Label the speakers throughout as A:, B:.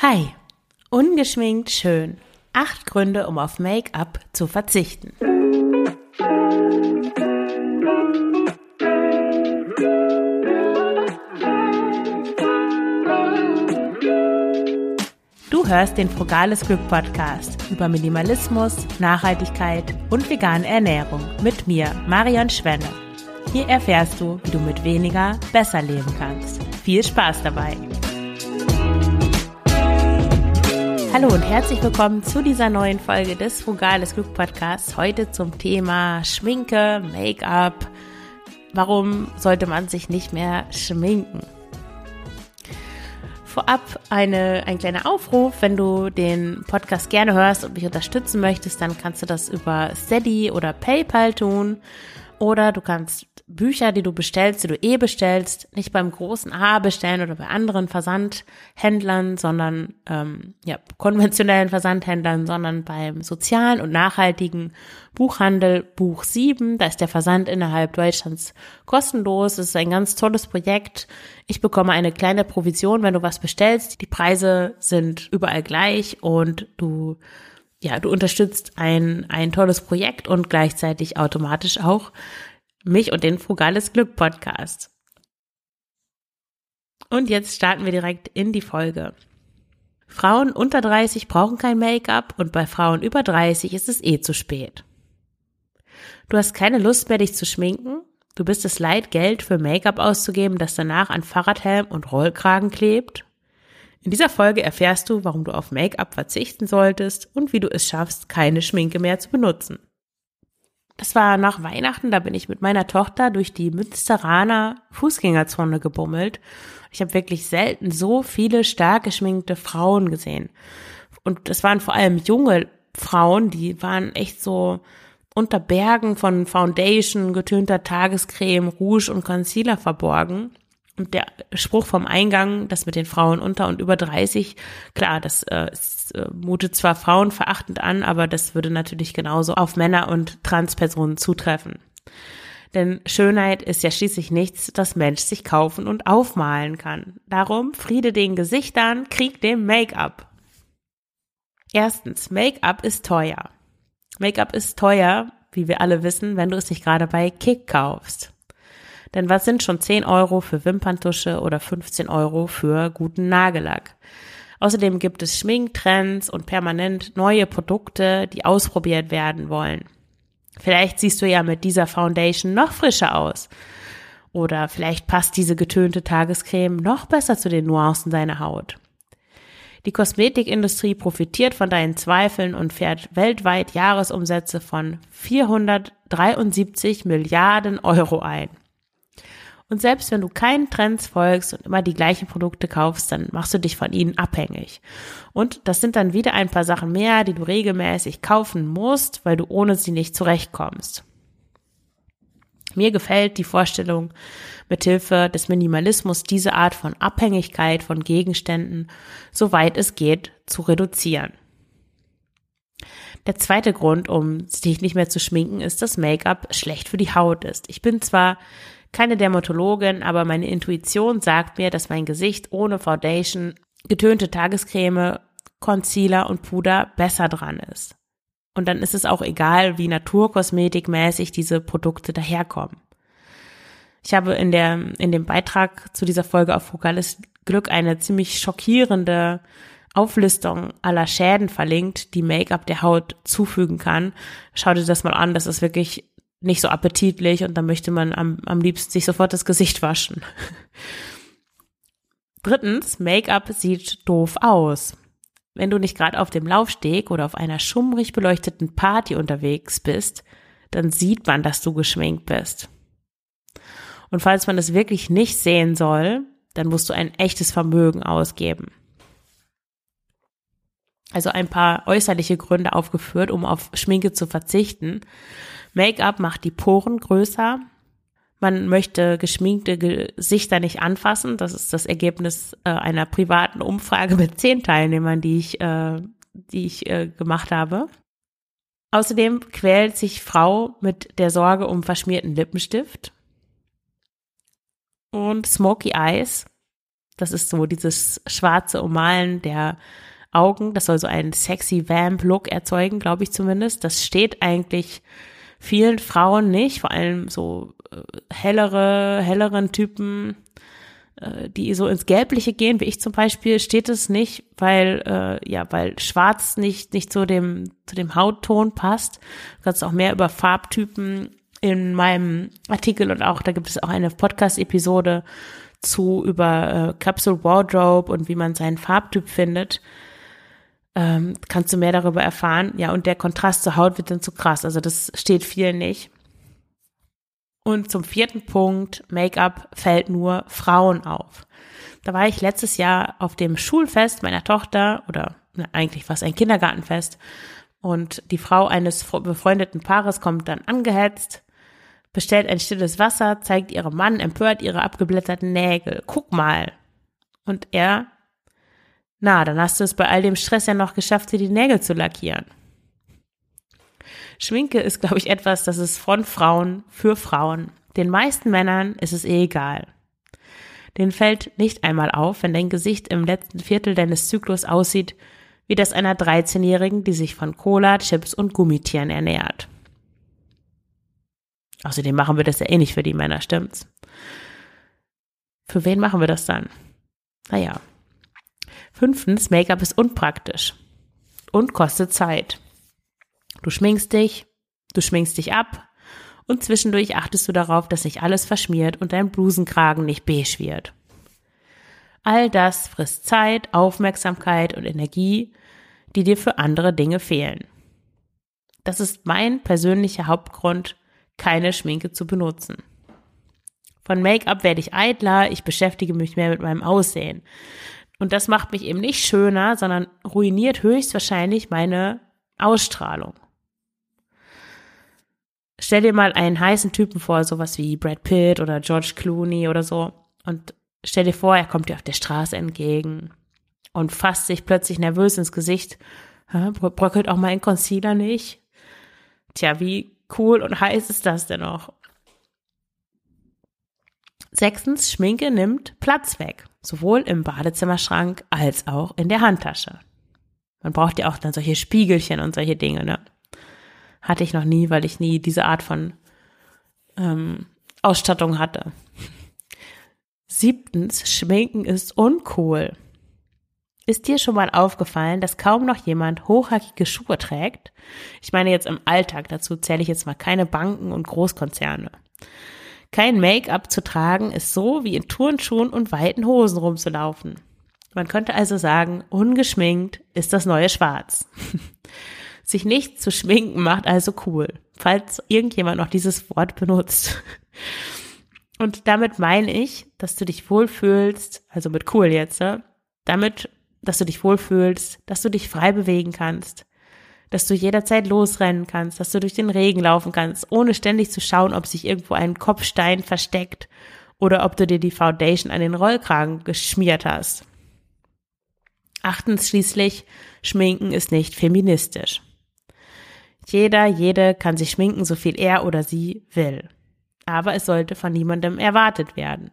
A: Hi, ungeschminkt schön. Acht Gründe, um auf Make-up zu verzichten. Du hörst den Frugales Glück Podcast über Minimalismus, Nachhaltigkeit und vegane Ernährung mit mir, Marion Schwenne. Hier erfährst du, wie du mit weniger besser leben kannst. Viel Spaß dabei! Hallo und herzlich willkommen zu dieser neuen Folge des Frugales Glück Podcasts. Heute zum Thema Schminke, Make-up. Warum sollte man sich nicht mehr schminken? Vorab eine, ein kleiner Aufruf. Wenn du den Podcast gerne hörst und mich unterstützen möchtest, dann kannst du das über Steady oder PayPal tun. Oder du kannst Bücher, die du bestellst, die du eh bestellst, nicht beim großen A bestellen oder bei anderen Versandhändlern, sondern ähm, ja, konventionellen Versandhändlern, sondern beim sozialen und nachhaltigen Buchhandel Buch 7. Da ist der Versand innerhalb Deutschlands kostenlos. Es ist ein ganz tolles Projekt. Ich bekomme eine kleine Provision, wenn du was bestellst. Die Preise sind überall gleich und du ja, du unterstützt ein, ein tolles Projekt und gleichzeitig automatisch auch mich und den Frugales Glück Podcast. Und jetzt starten wir direkt in die Folge. Frauen unter 30 brauchen kein Make-up und bei Frauen über 30 ist es eh zu spät. Du hast keine Lust mehr, dich zu schminken? Du bist es leid, Geld für Make-up auszugeben, das danach an Fahrradhelm und Rollkragen klebt? In dieser Folge erfährst du, warum du auf Make-up verzichten solltest und wie du es schaffst, keine Schminke mehr zu benutzen. Das war nach Weihnachten, da bin ich mit meiner Tochter durch die Münsteraner Fußgängerzone gebummelt. Ich habe wirklich selten so viele stark geschminkte Frauen gesehen. Und es waren vor allem junge Frauen, die waren echt so unter Bergen von Foundation, getönter Tagescreme, Rouge und Concealer verborgen. Und der Spruch vom Eingang, das mit den Frauen unter und über 30, klar, das äh, ist, äh, mutet zwar Frauen verachtend an, aber das würde natürlich genauso auf Männer und Transpersonen zutreffen. Denn Schönheit ist ja schließlich nichts, das Mensch sich kaufen und aufmalen kann. Darum Friede den Gesichtern, Krieg dem Make-up. Erstens, Make-up ist teuer. Make-up ist teuer, wie wir alle wissen, wenn du es nicht gerade bei Kick kaufst. Denn was sind schon 10 Euro für Wimperntusche oder 15 Euro für guten Nagellack? Außerdem gibt es Schminktrends und permanent neue Produkte, die ausprobiert werden wollen. Vielleicht siehst du ja mit dieser Foundation noch frischer aus. Oder vielleicht passt diese getönte Tagescreme noch besser zu den Nuancen deiner Haut. Die Kosmetikindustrie profitiert von deinen Zweifeln und fährt weltweit Jahresumsätze von 473 Milliarden Euro ein. Und selbst wenn du keinen Trends folgst und immer die gleichen Produkte kaufst, dann machst du dich von ihnen abhängig. Und das sind dann wieder ein paar Sachen mehr, die du regelmäßig kaufen musst, weil du ohne sie nicht zurechtkommst. Mir gefällt die Vorstellung, mithilfe des Minimalismus diese Art von Abhängigkeit von Gegenständen, soweit es geht, zu reduzieren. Der zweite Grund, um sich nicht mehr zu schminken, ist, dass Make-up schlecht für die Haut ist. Ich bin zwar keine Dermatologin, aber meine Intuition sagt mir, dass mein Gesicht ohne Foundation, getönte Tagescreme, Concealer und Puder besser dran ist. Und dann ist es auch egal, wie naturkosmetikmäßig diese Produkte daherkommen. Ich habe in der, in dem Beitrag zu dieser Folge auf Focales Glück eine ziemlich schockierende Auflistung aller Schäden verlinkt, die Make-up der Haut zufügen kann. Schau dir das mal an, das ist wirklich nicht so appetitlich und dann möchte man am, am liebsten sich sofort das Gesicht waschen. Drittens, Make-up sieht doof aus. Wenn du nicht gerade auf dem Laufsteg oder auf einer schummrig beleuchteten Party unterwegs bist, dann sieht man, dass du geschminkt bist. Und falls man das wirklich nicht sehen soll, dann musst du ein echtes Vermögen ausgeben. Also ein paar äußerliche Gründe aufgeführt, um auf Schminke zu verzichten. Make-up macht die Poren größer. Man möchte geschminkte Gesichter nicht anfassen. Das ist das Ergebnis äh, einer privaten Umfrage mit zehn Teilnehmern, die ich, äh, die ich äh, gemacht habe. Außerdem quält sich Frau mit der Sorge um verschmierten Lippenstift. Und Smoky Eyes Das ist so dieses schwarze Ummalen der Augen. Das soll so einen sexy Vamp-Look erzeugen, glaube ich zumindest. Das steht eigentlich vielen Frauen nicht, vor allem so äh, hellere, helleren Typen, äh, die so ins Gelbliche gehen, wie ich zum Beispiel, steht es nicht, weil äh, ja, weil Schwarz nicht nicht zu dem zu dem Hautton passt. Du kannst auch mehr über Farbtypen in meinem Artikel und auch da gibt es auch eine Podcast-Episode zu über äh, Capsule Wardrobe und wie man seinen Farbtyp findet. Ähm, kannst du mehr darüber erfahren. Ja, und der Kontrast zur Haut wird dann zu krass. Also das steht vielen nicht. Und zum vierten Punkt, Make-up fällt nur Frauen auf. Da war ich letztes Jahr auf dem Schulfest meiner Tochter oder na, eigentlich fast ein Kindergartenfest und die Frau eines befreundeten Paares kommt dann angehetzt, bestellt ein stilles Wasser, zeigt ihrem Mann empört ihre abgeblätterten Nägel. Guck mal. Und er, na, dann hast du es bei all dem Stress ja noch geschafft, dir die Nägel zu lackieren. Schminke ist, glaube ich, etwas, das ist von Frauen für Frauen. Den meisten Männern ist es eh egal. Den fällt nicht einmal auf, wenn dein Gesicht im letzten Viertel deines Zyklus aussieht wie das einer 13-Jährigen, die sich von Cola, Chips und Gummitieren ernährt. Außerdem machen wir das ja eh nicht für die Männer, stimmt's? Für wen machen wir das dann? Naja. Fünftens, Make-up ist unpraktisch und kostet Zeit. Du schminkst dich, du schminkst dich ab und zwischendurch achtest du darauf, dass sich alles verschmiert und dein Blusenkragen nicht beige wird. All das frisst Zeit, Aufmerksamkeit und Energie, die dir für andere Dinge fehlen. Das ist mein persönlicher Hauptgrund, keine Schminke zu benutzen. Von Make-up werde ich eitler, ich beschäftige mich mehr mit meinem Aussehen. Und das macht mich eben nicht schöner, sondern ruiniert höchstwahrscheinlich meine Ausstrahlung. Stell dir mal einen heißen Typen vor, sowas wie Brad Pitt oder George Clooney oder so. Und stell dir vor, er kommt dir auf der Straße entgegen und fasst sich plötzlich nervös ins Gesicht. Bröckelt auch mal ein Concealer nicht? Tja, wie cool und heiß ist das denn noch? Sechstens, Schminke nimmt Platz weg, sowohl im Badezimmerschrank als auch in der Handtasche. Man braucht ja auch dann solche Spiegelchen und solche Dinge, ne? Hatte ich noch nie, weil ich nie diese Art von ähm, Ausstattung hatte. Siebtens, Schminken ist uncool. Ist dir schon mal aufgefallen, dass kaum noch jemand hochhackige Schuhe trägt? Ich meine jetzt im Alltag, dazu zähle ich jetzt mal keine Banken und Großkonzerne. Kein Make-up zu tragen ist so wie in Turnschuhen und weiten Hosen rumzulaufen. Man könnte also sagen, ungeschminkt ist das neue Schwarz. Sich nicht zu schminken macht also cool, falls irgendjemand noch dieses Wort benutzt. Und damit meine ich, dass du dich wohlfühlst, also mit cool jetzt, ne? damit, dass du dich wohlfühlst, dass du dich frei bewegen kannst, dass du jederzeit losrennen kannst, dass du durch den Regen laufen kannst, ohne ständig zu schauen, ob sich irgendwo ein Kopfstein versteckt oder ob du dir die Foundation an den Rollkragen geschmiert hast. Achtens schließlich, Schminken ist nicht feministisch. Jeder, jede kann sich schminken, so viel er oder sie will. Aber es sollte von niemandem erwartet werden.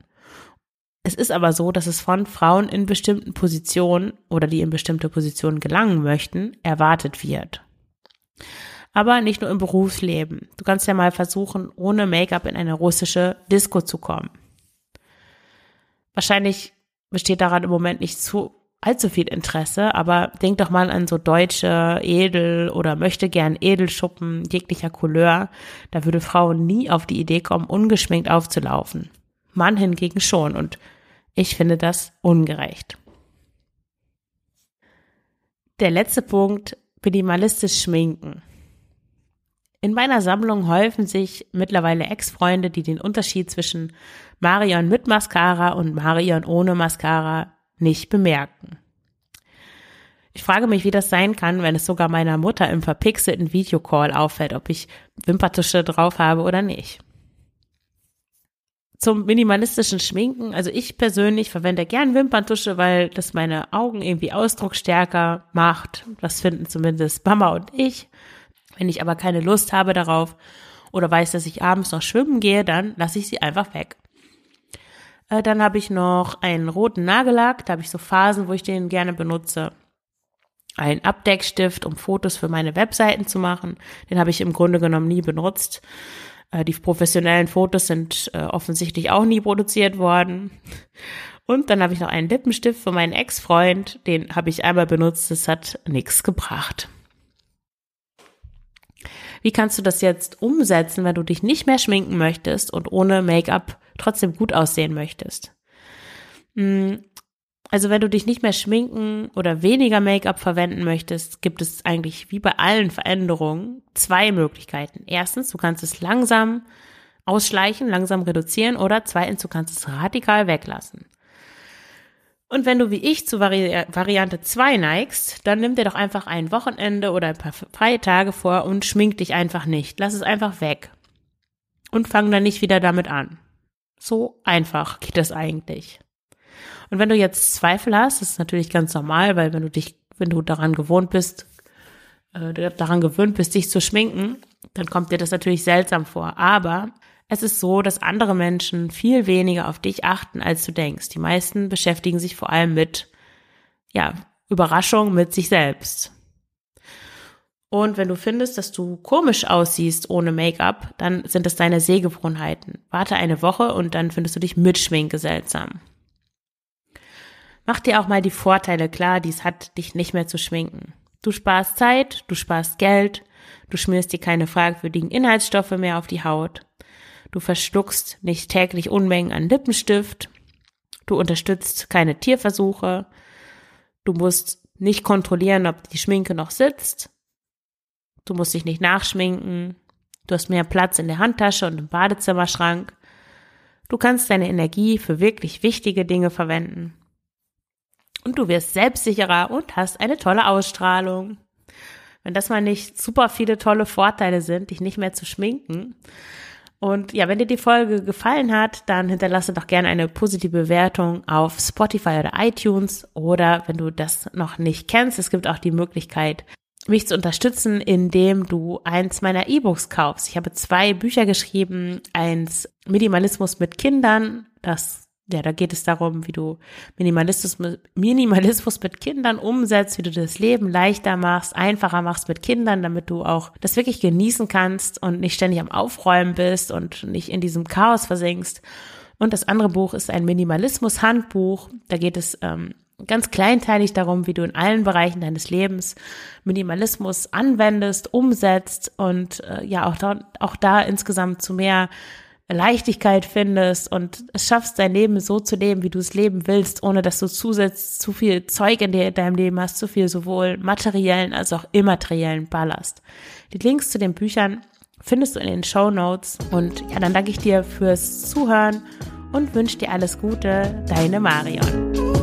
A: Es ist aber so, dass es von Frauen in bestimmten Positionen oder die in bestimmte Positionen gelangen möchten, erwartet wird. Aber nicht nur im Berufsleben. Du kannst ja mal versuchen, ohne Make-up in eine russische Disco zu kommen. Wahrscheinlich besteht daran im Moment nicht zu allzu viel Interesse, aber denk doch mal an so deutsche Edel oder möchte gern Edelschuppen jeglicher Couleur. Da würde Frauen nie auf die Idee kommen, ungeschminkt aufzulaufen. Mann hingegen schon und ich finde das ungerecht. Der letzte Punkt, minimalistisch schminken. In meiner Sammlung häufen sich mittlerweile Ex-Freunde, die den Unterschied zwischen Marion mit Mascara und Marion ohne Mascara nicht bemerken. Ich frage mich, wie das sein kann, wenn es sogar meiner Mutter im verpixelten Videocall auffällt, ob ich Wimpertusche drauf habe oder nicht. Zum minimalistischen Schminken, also ich persönlich verwende gern Wimperntusche, weil das meine Augen irgendwie ausdrucksstärker macht. Das finden zumindest Mama und ich. Wenn ich aber keine Lust habe darauf oder weiß, dass ich abends noch schwimmen gehe, dann lasse ich sie einfach weg. Äh, dann habe ich noch einen roten Nagellack, da habe ich so Phasen, wo ich den gerne benutze. Ein Abdeckstift, um Fotos für meine Webseiten zu machen. Den habe ich im Grunde genommen nie benutzt. Äh, die professionellen Fotos sind äh, offensichtlich auch nie produziert worden. Und dann habe ich noch einen Lippenstift für meinen Ex-Freund. Den habe ich einmal benutzt. Das hat nichts gebracht. Wie kannst du das jetzt umsetzen, wenn du dich nicht mehr schminken möchtest und ohne Make-up trotzdem gut aussehen möchtest? Also wenn du dich nicht mehr schminken oder weniger Make-up verwenden möchtest, gibt es eigentlich wie bei allen Veränderungen zwei Möglichkeiten. Erstens, du kannst es langsam ausschleichen, langsam reduzieren oder zweitens, du kannst es radikal weglassen. Und wenn du wie ich zu Vari Variante 2 neigst, dann nimm dir doch einfach ein Wochenende oder ein paar freie Tage vor und schmink dich einfach nicht. Lass es einfach weg. Und fang dann nicht wieder damit an. So einfach geht das eigentlich. Und wenn du jetzt Zweifel hast, das ist natürlich ganz normal, weil wenn du dich, wenn du daran gewohnt bist, äh, daran gewöhnt bist, dich zu schminken, dann kommt dir das natürlich seltsam vor. Aber es ist so, dass andere Menschen viel weniger auf dich achten, als du denkst. Die meisten beschäftigen sich vor allem mit, ja, Überraschung mit sich selbst. Und wenn du findest, dass du komisch aussiehst ohne Make-up, dann sind es deine Sehgewohnheiten. Warte eine Woche und dann findest du dich mit Schminke seltsam. Mach dir auch mal die Vorteile klar, die es hat, dich nicht mehr zu schminken. Du sparst Zeit, du sparst Geld, du schmierst dir keine fragwürdigen Inhaltsstoffe mehr auf die Haut. Du verschluckst nicht täglich Unmengen an Lippenstift. Du unterstützt keine Tierversuche. Du musst nicht kontrollieren, ob die Schminke noch sitzt. Du musst dich nicht nachschminken. Du hast mehr Platz in der Handtasche und im Badezimmerschrank. Du kannst deine Energie für wirklich wichtige Dinge verwenden. Und du wirst selbstsicherer und hast eine tolle Ausstrahlung. Wenn das mal nicht super viele tolle Vorteile sind, dich nicht mehr zu schminken, und ja, wenn dir die Folge gefallen hat, dann hinterlasse doch gerne eine positive Bewertung auf Spotify oder iTunes. Oder wenn du das noch nicht kennst, es gibt auch die Möglichkeit, mich zu unterstützen, indem du eins meiner E-Books kaufst. Ich habe zwei Bücher geschrieben, eins Minimalismus mit Kindern, das ja, da geht es darum, wie du Minimalismus, Minimalismus mit Kindern umsetzt, wie du das Leben leichter machst, einfacher machst mit Kindern, damit du auch das wirklich genießen kannst und nicht ständig am Aufräumen bist und nicht in diesem Chaos versinkst. Und das andere Buch ist ein Minimalismus-Handbuch. Da geht es ähm, ganz kleinteilig darum, wie du in allen Bereichen deines Lebens Minimalismus anwendest, umsetzt und äh, ja auch da, auch da insgesamt zu mehr Leichtigkeit findest und es schaffst, dein Leben so zu leben, wie du es leben willst, ohne dass du zusätzlich zu viel Zeug in, deinem Leben hast, zu viel sowohl materiellen als auch immateriellen Ballast. Die Links zu den Büchern findest du in den Show Notes und ja, dann danke ich dir fürs Zuhören und wünsche dir alles Gute, deine Marion.